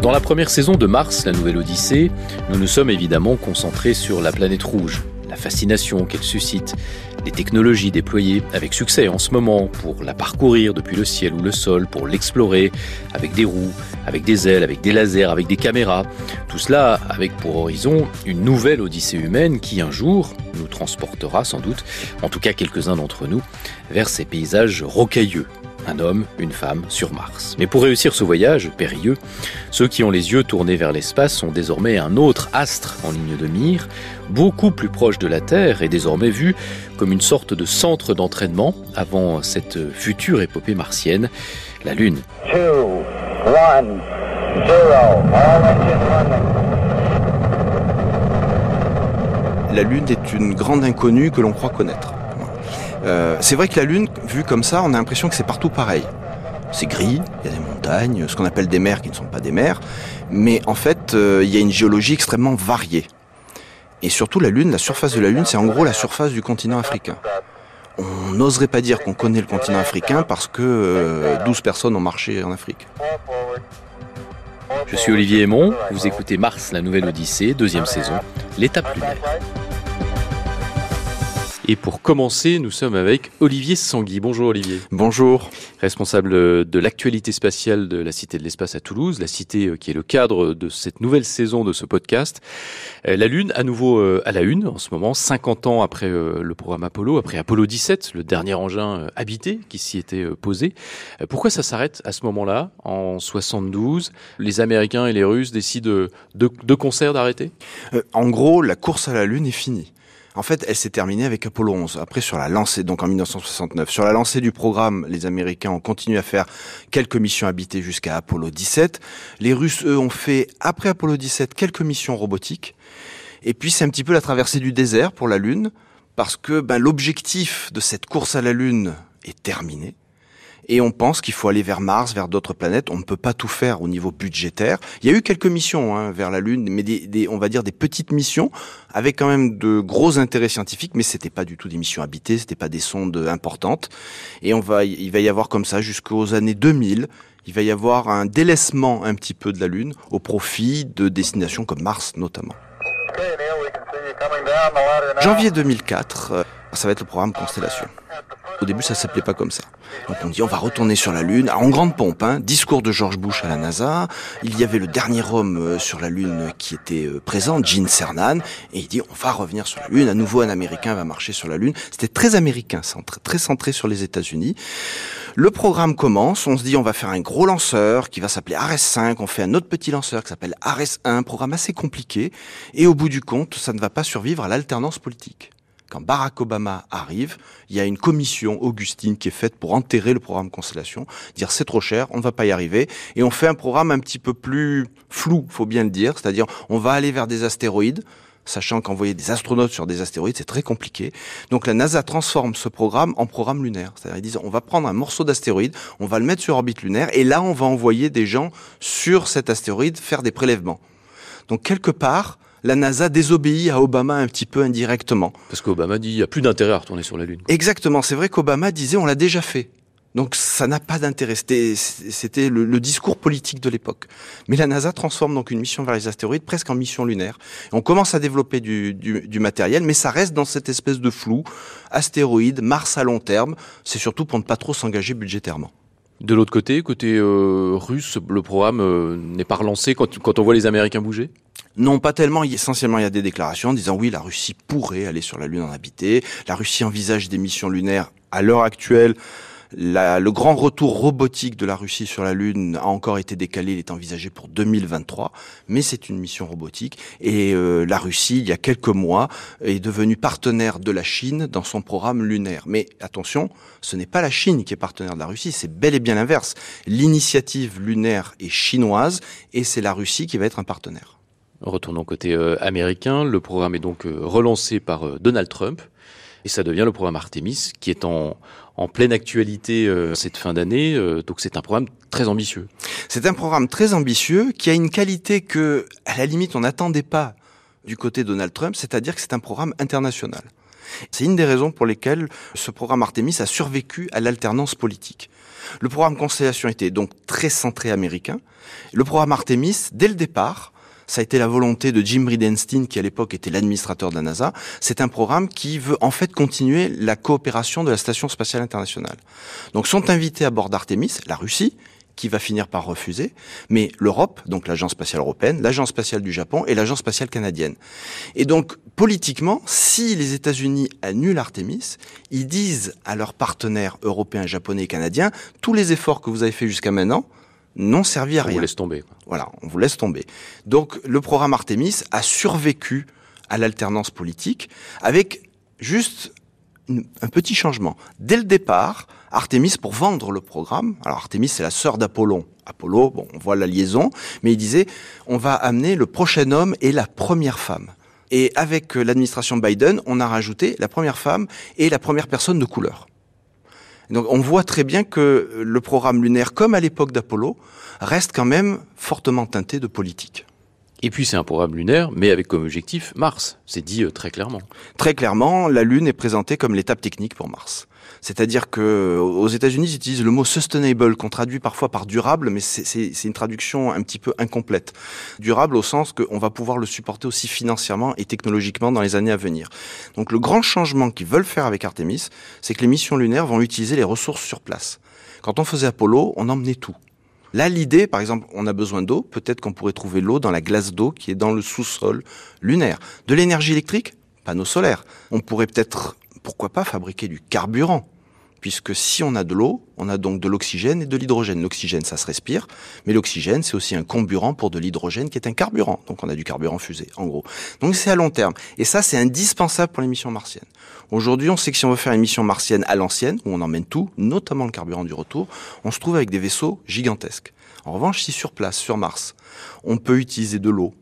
Dans la première saison de Mars, la nouvelle Odyssée, nous nous sommes évidemment concentrés sur la planète rouge, fascination qu'elle suscite, les technologies déployées avec succès en ce moment pour la parcourir depuis le ciel ou le sol, pour l'explorer avec des roues, avec des ailes, avec des lasers, avec des caméras. Tout cela avec pour horizon une nouvelle Odyssée humaine qui un jour nous transportera sans doute, en tout cas quelques-uns d'entre nous, vers ces paysages rocailleux un homme, une femme sur Mars. Mais pour réussir ce voyage périlleux, ceux qui ont les yeux tournés vers l'espace ont désormais un autre astre en ligne de mire, beaucoup plus proche de la Terre et désormais vu comme une sorte de centre d'entraînement avant cette future épopée martienne, la Lune. La Lune est une grande inconnue que l'on croit connaître. Euh, c'est vrai que la Lune, vue comme ça, on a l'impression que c'est partout pareil. C'est gris, il y a des montagnes, ce qu'on appelle des mers qui ne sont pas des mers, mais en fait, euh, il y a une géologie extrêmement variée. Et surtout, la Lune, la surface de la Lune, c'est en gros la surface du continent africain. On n'oserait pas dire qu'on connaît le continent africain parce que 12 euh, personnes ont marché en Afrique. Je suis Olivier Aymon, vous écoutez Mars, la nouvelle Odyssée, deuxième saison, l'étape lunaire. Et pour commencer, nous sommes avec Olivier Sangui. Bonjour Olivier. Bonjour. Responsable de l'actualité spatiale de la Cité de l'Espace à Toulouse, la cité euh, qui est le cadre de cette nouvelle saison de ce podcast. Euh, la Lune, à nouveau euh, à la une en ce moment, 50 ans après le programme Apollo, après Apollo 17, le dernier engin habité qui s'y était posé. Pourquoi ça s'arrête à ce moment-là, en 72 Les Américains et les Russes décident de, de concert d'arrêter? En gros, la course à la Lune est finie. En fait, elle s'est terminée avec Apollo 11. Après, sur la lancée, donc en 1969, sur la lancée du programme, les Américains ont continué à faire quelques missions habitées jusqu'à Apollo 17. Les Russes, eux, ont fait, après Apollo 17, quelques missions robotiques. Et puis, c'est un petit peu la traversée du désert pour la Lune, parce que ben, l'objectif de cette course à la Lune est terminé et on pense qu'il faut aller vers Mars, vers d'autres planètes. On ne peut pas tout faire au niveau budgétaire. Il y a eu quelques missions hein, vers la Lune, mais des, on va dire des petites missions avec quand même de gros intérêts scientifiques, mais c'était pas du tout des missions habitées, c'était pas des sondes importantes. Et on va, il va y avoir comme ça jusqu'aux années 2000 il va y avoir un délaissement un petit peu de la Lune au profit de destinations comme Mars notamment. Janvier 2004, euh, ça va être le programme Constellation. Au début, ça s'appelait pas comme ça. Donc on dit on va retourner sur la Lune, en grande pompe. Hein, discours de George Bush à la NASA. Il y avait le dernier homme euh, sur la Lune qui était euh, présent, Gene Cernan, et il dit on va revenir sur la Lune. À nouveau, un Américain va marcher sur la Lune. C'était très américain, très centré sur les États-Unis. Le programme commence. On se dit on va faire un gros lanceur qui va s'appeler Ares 5. On fait un autre petit lanceur qui s'appelle Ares 1. Programme assez compliqué. Et au bout du compte, ça ne va pas survivre à l'alternance politique quand Barack Obama arrive, il y a une commission Augustine qui est faite pour enterrer le programme Constellation, dire c'est trop cher, on ne va pas y arriver, et on fait un programme un petit peu plus flou, faut bien le dire, c'est-à-dire on va aller vers des astéroïdes, sachant qu'envoyer des astronautes sur des astéroïdes, c'est très compliqué. Donc la NASA transforme ce programme en programme lunaire. C'est-à-dire ils disent on va prendre un morceau d'astéroïde, on va le mettre sur orbite lunaire, et là on va envoyer des gens sur cet astéroïde faire des prélèvements. Donc quelque part, la NASA désobéit à Obama un petit peu indirectement. Parce qu'Obama dit il n'y a plus d'intérêt à retourner sur la Lune. Exactement, c'est vrai qu'Obama disait on l'a déjà fait. Donc ça n'a pas d'intérêt. C'était le, discours politique de l'époque. Mais la NASA transforme donc une mission vers les astéroïdes presque en mission lunaire. on commence à développer du, matériel, mais ça reste dans cette espèce de flou. Astéroïdes, Mars à long terme, c'est surtout pour ne pas trop s'engager budgétairement. De l'autre côté, côté euh, russe, le programme euh, n'est pas relancé quand, quand on voit les Américains bouger? Non, pas tellement. Essentiellement, il y a des déclarations disant oui, la Russie pourrait aller sur la Lune en habité. La Russie envisage des missions lunaires. À l'heure actuelle, le grand retour robotique de la Russie sur la Lune a encore été décalé, il est envisagé pour 2023, mais c'est une mission robotique. Et euh, la Russie, il y a quelques mois, est devenue partenaire de la Chine dans son programme lunaire. Mais attention, ce n'est pas la Chine qui est partenaire de la Russie, c'est bel et bien l'inverse. L'initiative lunaire est chinoise et c'est la Russie qui va être un partenaire. Retournons côté euh, américain. Le programme est donc euh, relancé par euh, Donald Trump. Et ça devient le programme Artemis, qui est en, en pleine actualité cette fin d'année. donc c'est un programme très ambitieux. C'est un programme très ambitieux qui a une qualité que, à la limite, on n'attendait pas du côté Donald Trump, c'est-à-dire que c'est un programme international. C'est une des raisons pour lesquelles ce programme Artemis a survécu à l'alternance politique. Le programme Constellation était donc très centré américain. Le programme Artemis, dès le départ, ça a été la volonté de Jim Bridenstine, qui à l'époque était l'administrateur de la NASA. C'est un programme qui veut en fait continuer la coopération de la Station spatiale internationale. Donc sont invités à bord d'Artemis la Russie, qui va finir par refuser, mais l'Europe, donc l'Agence spatiale européenne, l'Agence spatiale du Japon et l'Agence spatiale canadienne. Et donc, politiquement, si les États-Unis annulent Artemis, ils disent à leurs partenaires européens, japonais et canadiens, tous les efforts que vous avez faits jusqu'à maintenant, n'ont servi à rien. On vous laisse tomber. Voilà, on vous laisse tomber. Donc le programme Artemis a survécu à l'alternance politique avec juste un petit changement. Dès le départ, Artemis, pour vendre le programme, alors Artemis c'est la sœur d'Apollon. Apollo, bon, on voit la liaison, mais il disait, on va amener le prochain homme et la première femme. Et avec euh, l'administration Biden, on a rajouté la première femme et la première personne de couleur. Donc on voit très bien que le programme lunaire, comme à l'époque d'Apollo, reste quand même fortement teinté de politique. Et puis c'est un programme lunaire, mais avec comme objectif Mars. C'est dit euh, très clairement. Très clairement, la Lune est présentée comme l'étape technique pour Mars. C'est-à-dire que aux États-Unis, ils utilisent le mot sustainable, qu'on traduit parfois par durable, mais c'est une traduction un petit peu incomplète. Durable au sens qu'on va pouvoir le supporter aussi financièrement et technologiquement dans les années à venir. Donc le grand changement qu'ils veulent faire avec Artemis, c'est que les missions lunaires vont utiliser les ressources sur place. Quand on faisait Apollo, on emmenait tout. Là, l'idée, par exemple, on a besoin d'eau, peut-être qu'on pourrait trouver l'eau dans la glace d'eau qui est dans le sous-sol lunaire. De l'énergie électrique, panneaux solaires. On pourrait peut-être, pourquoi pas, fabriquer du carburant puisque si on a de l'eau, on a donc de l'oxygène et de l'hydrogène. L'oxygène, ça se respire, mais l'oxygène, c'est aussi un comburant pour de l'hydrogène qui est un carburant. Donc on a du carburant fusé, en gros. Donc c'est à long terme. Et ça, c'est indispensable pour les missions martiennes. Aujourd'hui, on sait que si on veut faire une mission martienne à l'ancienne, où on emmène tout, notamment le carburant du retour, on se trouve avec des vaisseaux gigantesques. En revanche, si sur place, sur Mars, on peut utiliser de l'eau,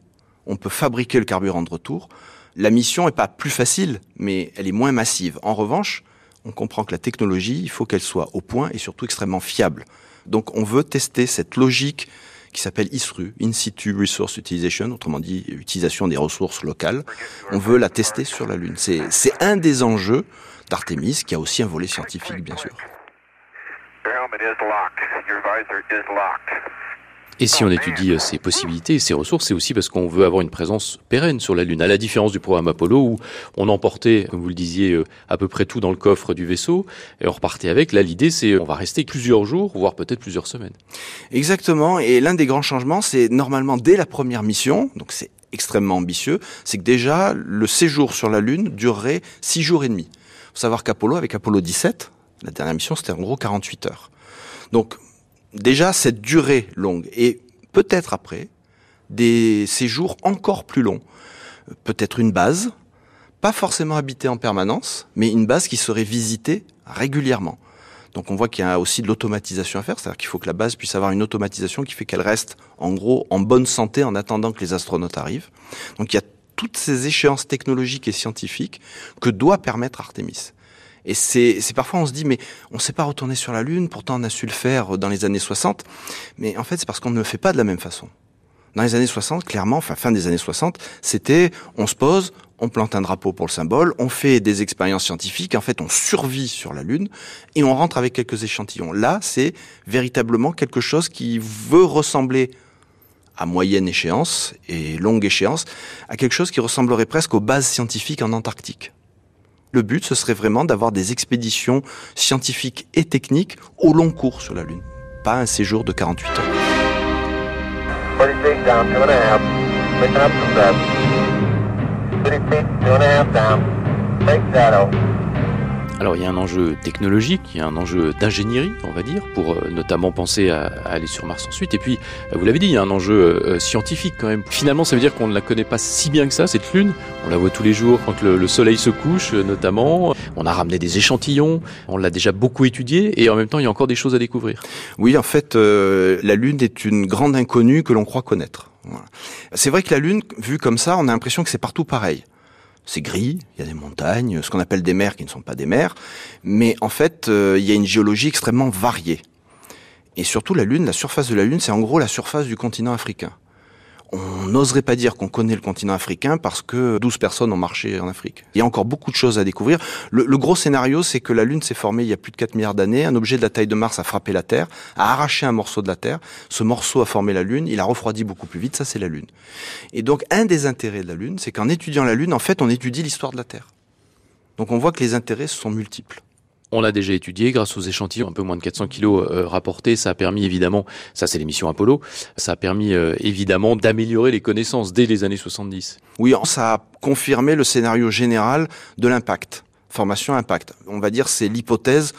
on peut fabriquer le carburant de retour, la mission n'est pas plus facile, mais elle est moins massive. En revanche, on comprend que la technologie, il faut qu'elle soit au point et surtout extrêmement fiable. Donc on veut tester cette logique qui s'appelle ISRU, In Situ Resource Utilization, autrement dit utilisation des ressources locales. On veut la tester sur la Lune. C'est un des enjeux d'Artemis, qui a aussi un volet scientifique, bien sûr. Et si on étudie euh, ces possibilités ces ressources, c'est aussi parce qu'on veut avoir une présence pérenne sur la Lune, à la différence du programme Apollo où on emportait, comme vous le disiez, euh, à peu près tout dans le coffre du vaisseau et on repartait avec. Là, l'idée, c'est on va rester plusieurs jours, voire peut-être plusieurs semaines. Exactement. Et l'un des grands changements, c'est normalement dès la première mission, donc c'est extrêmement ambitieux, c'est que déjà le séjour sur la Lune durerait six jours et demi. Faut savoir qu'Apollo, avec Apollo 17, la dernière mission, c'était en gros 48 heures. Donc déjà cette durée longue et peut-être après des séjours encore plus longs, peut-être une base, pas forcément habitée en permanence, mais une base qui serait visitée régulièrement. Donc on voit qu'il y a aussi de l'automatisation à faire, c'est-à-dire qu'il faut que la base puisse avoir une automatisation qui fait qu'elle reste en gros en bonne santé en attendant que les astronautes arrivent. Donc il y a toutes ces échéances technologiques et scientifiques que doit permettre Artemis. Et c'est parfois on se dit mais on ne sait pas retourner sur la Lune, pourtant on a su le faire dans les années 60. Mais en fait c'est parce qu'on ne le fait pas de la même façon. Dans les années 60, clairement, enfin fin des années 60, c'était on se pose, on plante un drapeau pour le symbole, on fait des expériences scientifiques, en fait on survit sur la Lune et on rentre avec quelques échantillons. Là, c'est véritablement quelque chose qui veut ressembler à moyenne échéance et longue échéance, à quelque chose qui ressemblerait presque aux bases scientifiques en Antarctique. Le but, ce serait vraiment d'avoir des expéditions scientifiques et techniques au long cours sur la Lune, pas un séjour de 48 heures. Alors il y a un enjeu technologique, il y a un enjeu d'ingénierie, on va dire, pour euh, notamment penser à, aller sur Mars ensuite. Et puis, euh, vous l'avez dit, il y a un enjeu euh, scientifique quand même. Finalement, ça veut dire qu'on ne la connaît pas si bien que ça, cette Lune. On la voit tous les jours quand le, Soleil se couche, notamment. On a ramené des échantillons, on l'a déjà beaucoup étudié, et en même temps, il y a encore des choses à découvrir. Oui, en fait, la Lune est une grande inconnue que l'on croit connaître. C'est vrai que la Lune, vue comme ça, on a l'impression que c'est partout pareil c'est gris, il y a des montagnes, ce qu'on appelle des mers qui ne sont pas des mers, mais en fait, euh, il y a une géologie extrêmement variée. Et surtout, la Lune, la surface de la Lune, c'est en gros la surface du continent africain. On n'oserait pas dire qu'on connaît le continent africain parce que 12 personnes ont marché en Afrique. Il y a encore beaucoup de choses à découvrir. Le, gros scénario, c'est que la Lune s'est formée il y a plus de 4 milliards d'années. Un objet de la taille de Mars a frappé la Terre, a arraché un morceau de la Terre. Ce morceau a formé la Lune. Il a refroidi beaucoup plus vite. Ça, c'est la Lune. Et donc, un des intérêts de la Lune, c'est qu'en étudiant la Lune, en fait, on étudie l'histoire de la Terre. Donc, on voit que les intérêts sont multiples. On l'a déjà étudié grâce aux échantillons, un peu moins de 400 kilos euh, rapportés. Ça a permis évidemment, ça c'est l'émission Apollo, ça a permis euh, évidemment d'améliorer les connaissances dès les années 70. Oui, ça a confirmé le scénario général de l'impact. Formation impact. On va dire c'est l'hypothèse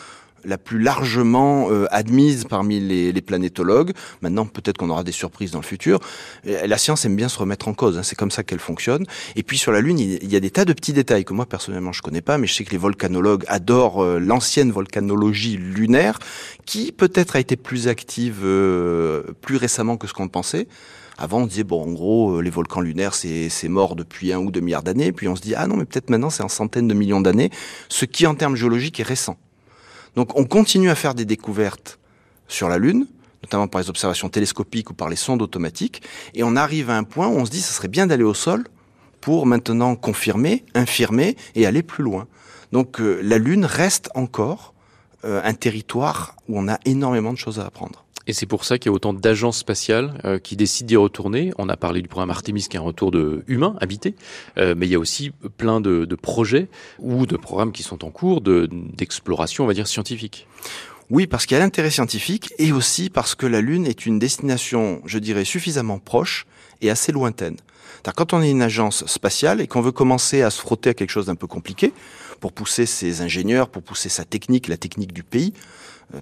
la plus largement euh, admise parmi les, les planétologues. Maintenant, peut-être qu'on aura des surprises dans le futur. La science aime bien se remettre en cause. Hein, c'est comme ça qu'elle fonctionne. Et puis sur la Lune, il y a des tas de petits détails que moi personnellement je connais pas, mais je sais que les volcanologues adorent euh, l'ancienne volcanologie lunaire, qui peut-être a été plus active euh, plus récemment que ce qu'on pensait. Avant, on disait, bon, en gros, les volcans lunaires, c'est mort depuis un ou deux milliards d'années. Puis on se dit, ah non, mais peut-être maintenant, c'est en centaines de millions d'années, ce qui, en termes géologiques, est récent. Donc on continue à faire des découvertes sur la Lune, notamment par les observations télescopiques ou par les sondes automatiques, et on arrive à un point où on se dit ce serait bien d'aller au sol pour maintenant confirmer, infirmer et aller plus loin. Donc euh, la Lune reste encore euh, un territoire où on a énormément de choses à apprendre. Et c'est pour ça qu'il y a autant d'agences spatiales euh, qui décident d'y retourner. On a parlé du programme Artemis qui est un retour de humains habités, euh, mais il y a aussi plein de, de, projets ou de programmes qui sont en cours d'exploration, on va dire, scientifique. Oui, parce qu'il y a l'intérêt scientifique et aussi parce que la Lune est une destination, je dirais, suffisamment proche et assez lointaine. Quand on est une agence spatiale et qu'on veut commencer à se frotter à quelque chose d'un peu compliqué, pour pousser ses ingénieurs, pour pousser sa technique, la technique du pays,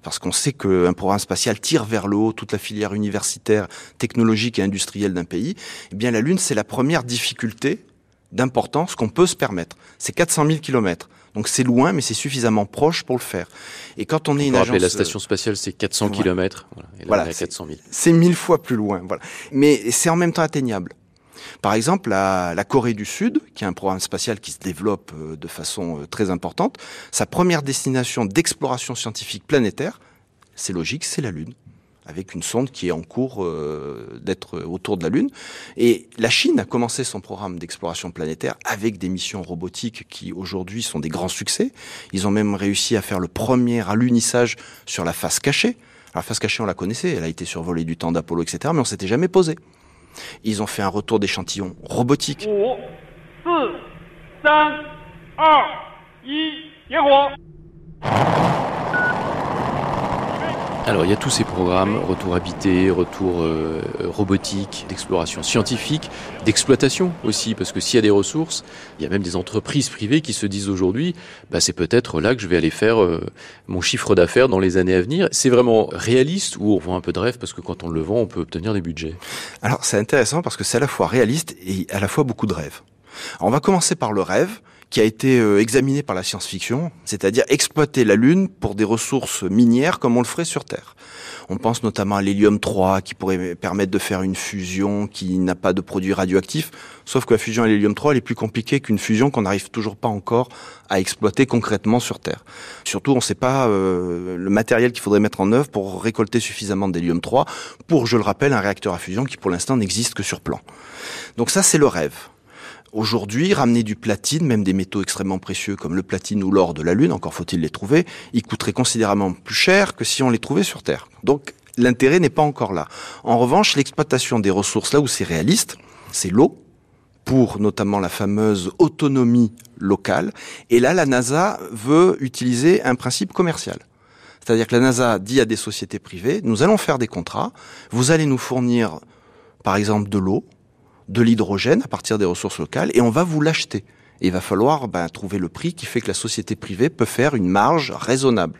parce qu'on sait qu'un programme spatial tire vers le haut toute la filière universitaire, technologique et industrielle d'un pays, eh bien la Lune, c'est la première difficulté d'importance qu'on peut se permettre. C'est 400 000 kilomètres. Donc c'est loin, mais c'est suffisamment proche pour le faire. Et quand on est une agence, la station spatiale, c'est 400 voilà. kilomètres. Voilà, et là, voilà, 400 000. C'est mille fois plus loin. Voilà. Mais c'est en même temps atteignable. Par exemple, la, la, Corée du Sud, qui est un programme spatial qui se développe euh, de façon euh, très importante, sa première destination d'exploration scientifique planétaire, c'est logique, c'est la Lune avec une sonde qui est en cours euh, d'être autour de la Lune. Et la Chine a commencé son programme d'exploration planétaire avec des missions robotiques qui aujourd'hui sont des grands succès. Ils ont même réussi à faire le premier alunissage sur la face cachée. La face cachée, on la connaissait, elle a été survolée du temps d'Apollo, etc., mais on s'était jamais posé. Ils ont fait un retour d'échantillons robotiques. 5, 4, 3, 2, 1, alors il y a tous ces programmes, retour habité, retour euh, robotique, d'exploration scientifique, d'exploitation aussi, parce que s'il y a des ressources, il y a même des entreprises privées qui se disent aujourd'hui, bah, c'est peut-être là que je vais aller faire euh, mon chiffre d'affaires dans les années à venir. C'est vraiment réaliste ou on vend un peu de rêve parce que quand on le vend, on peut obtenir des budgets? Alors c'est intéressant parce que c'est à la fois réaliste et à la fois beaucoup de rêves. On va commencer par le rêve qui a été euh, examiné par la science-fiction, c'est-à-dire exploiter la Lune pour des ressources minières comme on le ferait sur Terre. On pense notamment à l'hélium 3 qui pourrait permettre de faire une fusion qui n'a pas de produits radioactifs, sauf que la fusion à l'hélium 3 elle est plus compliquée qu'une fusion qu'on n'arrive toujours pas encore à exploiter concrètement sur Terre. Surtout, on ne sait pas euh, le matériel qu'il faudrait mettre en œuvre pour récolter suffisamment d'hélium 3 pour, je le rappelle, un réacteur à fusion qui pour l'instant n'existe que sur plan. Donc ça, c'est le rêve. Aujourd'hui, ramener du platine, même des métaux extrêmement précieux comme le platine ou l'or de la Lune, encore faut-il les trouver, il coûterait considérablement plus cher que si on les trouvait sur Terre. Donc l'intérêt n'est pas encore là. En revanche, l'exploitation des ressources là où c'est réaliste, c'est l'eau, pour notamment la fameuse autonomie locale. Et là, la NASA veut utiliser un principe commercial. C'est-à-dire que la NASA dit à des sociétés privées, nous allons faire des contrats, vous allez nous fournir, par exemple, de l'eau, de l'hydrogène à partir des ressources locales et on va vous l'acheter. Et il va falloir ben, trouver le prix qui fait que la société privée peut faire une marge raisonnable.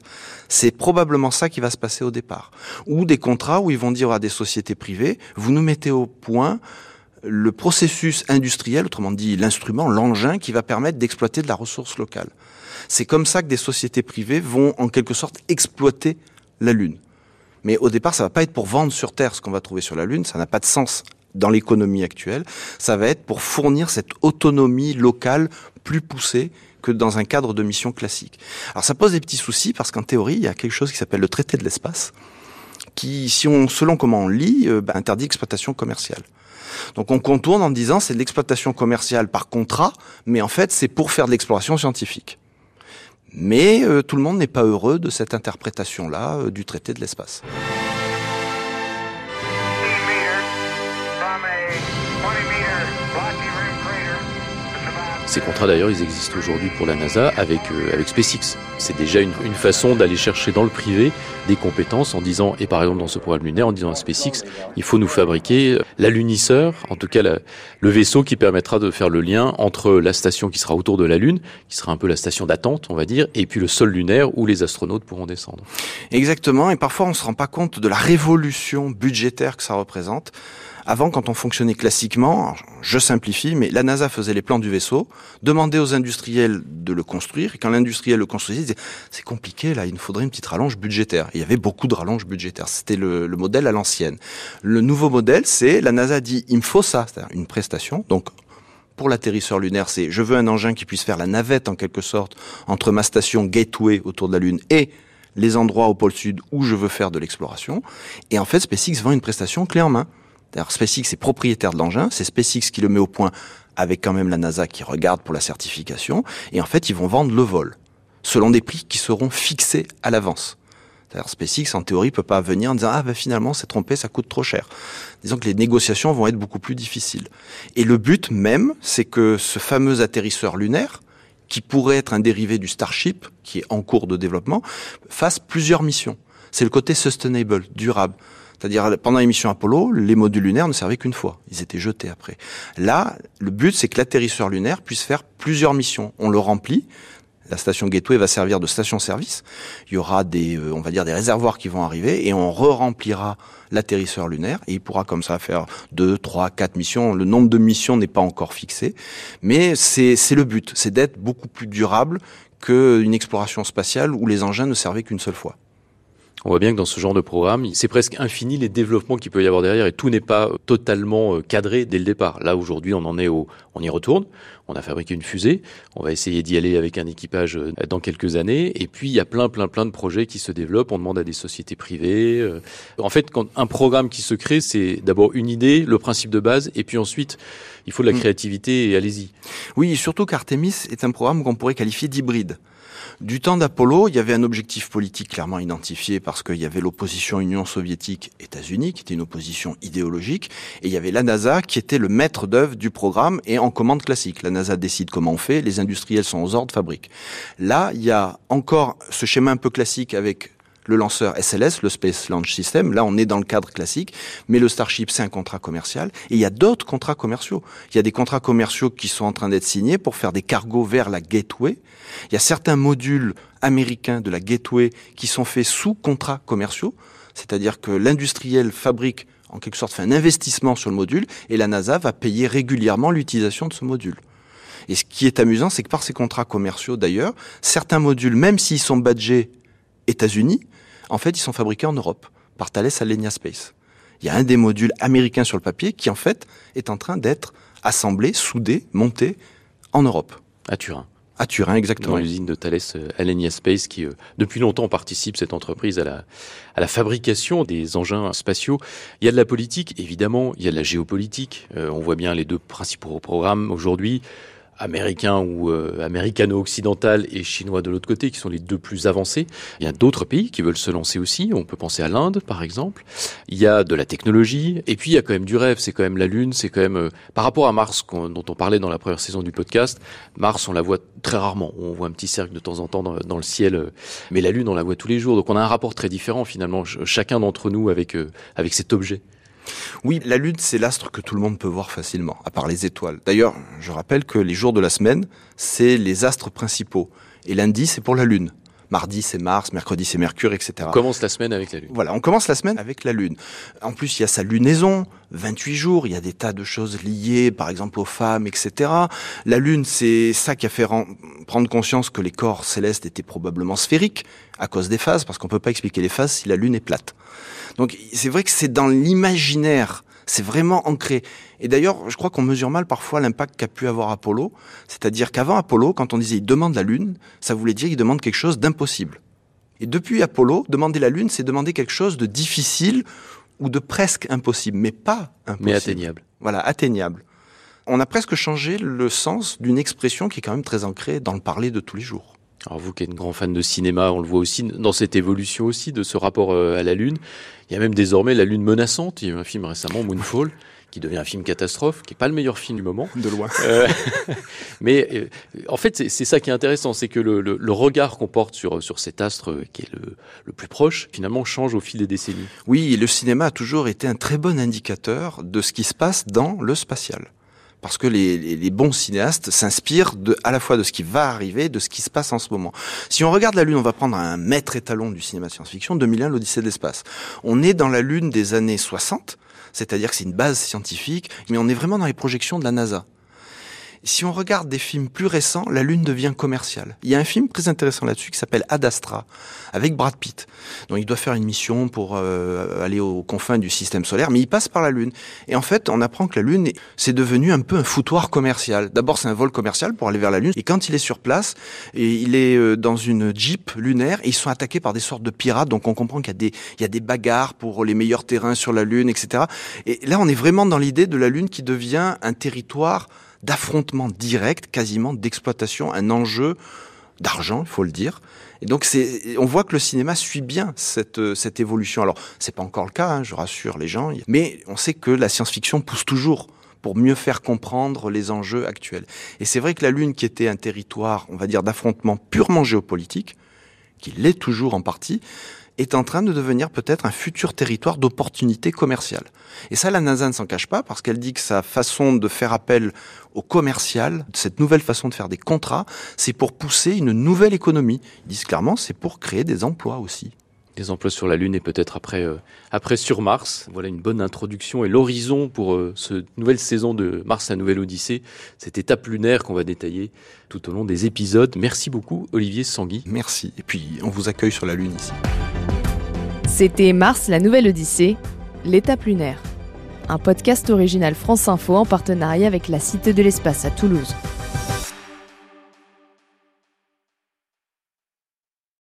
C'est probablement ça qui va se passer au départ. Ou des contrats où ils vont dire à des sociétés privées, vous nous mettez au point le processus industriel, autrement dit l'instrument, l'engin qui va permettre d'exploiter de la ressource locale. C'est comme ça que des sociétés privées vont en quelque sorte exploiter la Lune. Mais au départ, ça va pas être pour vendre sur Terre ce qu'on va trouver sur la Lune, ça n'a pas de sens dans l'économie actuelle, ça va être pour fournir cette autonomie locale plus poussée que dans un cadre de mission classique. Alors ça pose des petits soucis parce qu'en théorie, il y a quelque chose qui s'appelle le traité de l'espace, qui, si on, selon comment on lit, euh, bah, interdit l'exploitation commerciale. Donc on contourne en disant c'est de l'exploitation commerciale par contrat, mais en fait c'est pour faire de l'exploration scientifique. Mais euh, tout le monde n'est pas heureux de cette interprétation-là euh, du traité de l'espace. Ces contrats d'ailleurs, ils existent aujourd'hui pour la NASA avec, euh, avec SpaceX. C'est déjà une, une façon d'aller chercher dans le privé des compétences en disant, et par exemple dans ce programme lunaire, en disant à SpaceX, il faut nous fabriquer euh, l'alunisseur, en tout cas la, le vaisseau qui permettra de faire le lien entre la station qui sera autour de la Lune, qui sera un peu la station d'attente, on va dire, et puis le sol lunaire où les astronautes pourront descendre. Exactement, et parfois on ne se rend pas compte de la révolution budgétaire que ça représente. Avant, quand on fonctionnait classiquement, je simplifie, mais la NASA faisait les plans du vaisseau, demandait aux industriels de le construire, et quand l'industriel le construisait, il disait c'est compliqué là, il nous faudrait une petite rallonge budgétaire. il y avait beaucoup de rallonges budgétaires. C'était le, le modèle à l'ancienne. Le nouveau modèle, c'est la NASA dit il me faut ça, c'est-à-dire une prestation. Donc pour l'atterrisseur lunaire, c'est je veux un engin qui puisse faire la navette en quelque sorte entre ma station Gateway autour de la Lune et les endroits au pôle sud où je veux faire de l'exploration. Et en fait, SpaceX vend une prestation clé en main. D'ailleurs, SpaceX est propriétaire de l'engin, c'est SpaceX qui le met au point avec quand même la NASA qui regarde pour la certification, et en fait, ils vont vendre le vol, selon des prix qui seront fixés à l'avance. D'ailleurs, SpaceX, en théorie, peut pas venir en disant ah ben finalement c'est trompé, ça coûte trop cher. Disons que les négociations vont être beaucoup plus difficiles. Et le but même, c'est que ce fameux atterrisseur lunaire, qui pourrait être un dérivé du Starship, qui est en cours de développement, fasse plusieurs missions. C'est le côté sustainable, durable. C'est-à-dire, pendant l'émission Apollo, les modules lunaires ne servaient qu'une fois. Ils étaient jetés après. Là, le but, c'est que l'atterrisseur lunaire puisse faire plusieurs missions. On le remplit. La station Gateway va servir de station-service. Il y aura des, euh, on va dire, des réservoirs qui vont arriver et on re-remplira l'atterrisseur lunaire et il pourra comme ça faire deux, trois, quatre missions. Le nombre de missions n'est pas encore fixé, mais c'est le but, c'est d'être beaucoup plus durable qu'une exploration spatiale où les engins ne servaient qu'une seule fois. On voit bien que dans ce genre de programme, c'est presque infini les développements qu'il peut y avoir derrière et tout n'est pas totalement euh, cadré dès le départ. Là, aujourd'hui, on en est au, on y retourne. On a fabriqué une fusée. On va essayer d'y aller avec un équipage euh, dans quelques années. Et puis, il y a plein, plein, plein de projets qui se développent. On demande à des sociétés privées. Euh. En fait, quand un programme qui se crée, c'est d'abord une idée, le principe de base, et puis ensuite, il faut de la mm. créativité et allez-y. Oui, surtout qu'Artemis est un programme qu'on pourrait qualifier d'hybride. Du temps d'Apollo, il y avait un objectif politique clairement identifié parce qu'il y avait l'opposition Union soviétique-États-Unis, qui était une opposition idéologique, et il y avait la NASA qui était le maître d'œuvre du programme et en commande classique. La NASA décide comment on fait, les industriels sont aux ordres, fabriquent. Là, il y a encore ce schéma un peu classique avec le lanceur SLS, le Space Launch System. Là, on est dans le cadre classique, mais le Starship, c'est un contrat commercial. Et il y a d'autres contrats commerciaux. Il y a des contrats commerciaux qui sont en train d'être signés pour faire des cargos vers la Gateway. Il y a certains modules américains de la Gateway qui sont faits sous contrats commerciaux. C'est-à-dire que l'industriel fabrique, en quelque sorte, fait un investissement sur le module et la NASA va payer régulièrement l'utilisation de ce module. Et ce qui est amusant, c'est que par ces contrats commerciaux, d'ailleurs, certains modules, même s'ils sont badgés États-Unis, en fait, ils sont fabriqués en Europe par Thales Alenia Space. Il y a un des modules américains sur le papier qui, en fait, est en train d'être assemblé, soudé, monté en Europe. À Turin. À Turin, exactement. Dans l'usine de Thales euh, Alenia Space qui, euh, depuis longtemps, participe, cette entreprise, à la, à la fabrication des engins spatiaux. Il y a de la politique, évidemment, il y a de la géopolitique. Euh, on voit bien les deux principaux programmes aujourd'hui américain ou euh, américano-occidental et chinois de l'autre côté, qui sont les deux plus avancés. Il y a d'autres pays qui veulent se lancer aussi. On peut penser à l'Inde, par exemple. Il y a de la technologie. Et puis, il y a quand même du rêve. C'est quand même la Lune. C'est quand même, euh, par rapport à Mars, dont on parlait dans la première saison du podcast, Mars, on la voit très rarement. On voit un petit cercle de temps en temps dans, le ciel. Euh, mais la Lune, on la voit tous les jours. Donc, on a un rapport très différent, finalement, chacun d'entre nous avec, avec cet objet. Oui, la Lune, c'est l'astre que tout le monde peut voir facilement, à part les étoiles. D'ailleurs, je rappelle que les jours de la semaine, c'est les astres principaux. Et lundi, c'est pour la Lune. Mardi, c'est Mars, mercredi, c'est Mercure, etc. On commence la semaine avec la Lune. Voilà, on commence la semaine avec la Lune. En plus, il y a sa lunaison, 28 jours, il y a des tas de choses liées, par exemple aux femmes, etc. La Lune, c'est ça qui a fait prendre conscience que les corps célestes étaient probablement sphériques à cause des phases, parce qu'on peut pas expliquer les phases si la Lune est plate. Donc c'est vrai que c'est dans l'imaginaire, c'est vraiment ancré. Et d'ailleurs, je crois qu'on mesure mal parfois l'impact qu'a pu avoir Apollo. C'est-à-dire qu'avant Apollo, quand on disait il demande la Lune, ça voulait dire qu'il demande quelque chose d'impossible. Et depuis Apollo, demander la Lune, c'est demander quelque chose de difficile ou de presque impossible, mais pas impossible. Mais atteignable. Voilà, atteignable. On a presque changé le sens d'une expression qui est quand même très ancrée dans le parler de tous les jours. Alors vous qui êtes un grand fan de cinéma, on le voit aussi dans cette évolution aussi de ce rapport euh, à la Lune. Il y a même désormais la Lune menaçante. Il y a eu un film récemment, Moonfall, qui devient un film catastrophe, qui n'est pas le meilleur film du moment. De loin. Euh, mais euh, en fait, c'est ça qui est intéressant, c'est que le, le, le regard qu'on porte sur, sur cet astre qui est le, le, plus proche, finalement, change au fil des décennies. Oui, le cinéma a toujours été un très bon indicateur de ce qui se passe dans le spatial parce que les, bons cinéastes s'inspirent à la fois de ce qui va arriver, de ce qui se passe en ce moment. Si on regarde la Lune, on va prendre un maître étalon du cinéma science-fiction, 2001, l'Odyssée de l'espace. On est dans la Lune des années 60, c'est-à-dire que c'est une base scientifique, mais on est vraiment dans les projections de la NASA. Si on regarde des films plus récents, la Lune devient commerciale. Il y a un film très intéressant là-dessus qui s'appelle Ad Astra, avec Brad Pitt. Donc il doit faire une mission pour euh, aller aux confins du système solaire, mais il passe par la Lune. Et en fait, on apprend que la Lune, c'est devenu un peu un foutoir commercial. D'abord, c'est un vol commercial pour aller vers la Lune. Et quand il est sur place, et il est euh, dans une Jeep lunaire, et ils sont attaqués par des sortes de pirates. Donc on comprend qu'il y a des, y a des bagarres pour les meilleurs terrains sur la Lune, etc. Et là, on est vraiment dans l'idée de la Lune qui devient un territoire d'affrontement direct, quasiment d'exploitation, un enjeu d'argent, il faut le dire. Et donc c'est, on voit que le cinéma suit bien cette cette évolution. Alors c'est pas encore le cas, hein, je rassure les gens, mais on sait que la science-fiction pousse toujours pour mieux faire comprendre les enjeux actuels. Et c'est vrai que la Lune, qui était un territoire, on va dire, d'affrontement purement géopolitique, qui l'est toujours en partie, est en train de devenir peut-être un futur territoire d'opportunités commerciales. Et ça, la NASA ne s'en cache pas parce qu'elle dit que sa façon de faire appel au commercial, cette nouvelle façon de faire des contrats, c'est pour pousser une nouvelle économie. Ils disent clairement, c'est pour créer des emplois aussi des emplois sur la Lune et peut-être après, euh, après sur Mars. Voilà une bonne introduction et l'horizon pour euh, cette nouvelle saison de Mars, la nouvelle Odyssée, cette étape lunaire qu'on va détailler tout au long des épisodes. Merci beaucoup, Olivier Sangui. Merci. Et puis, on vous accueille sur la Lune ici. C'était Mars, la nouvelle Odyssée, l'étape lunaire. Un podcast original France Info en partenariat avec la Cité de l'Espace à Toulouse.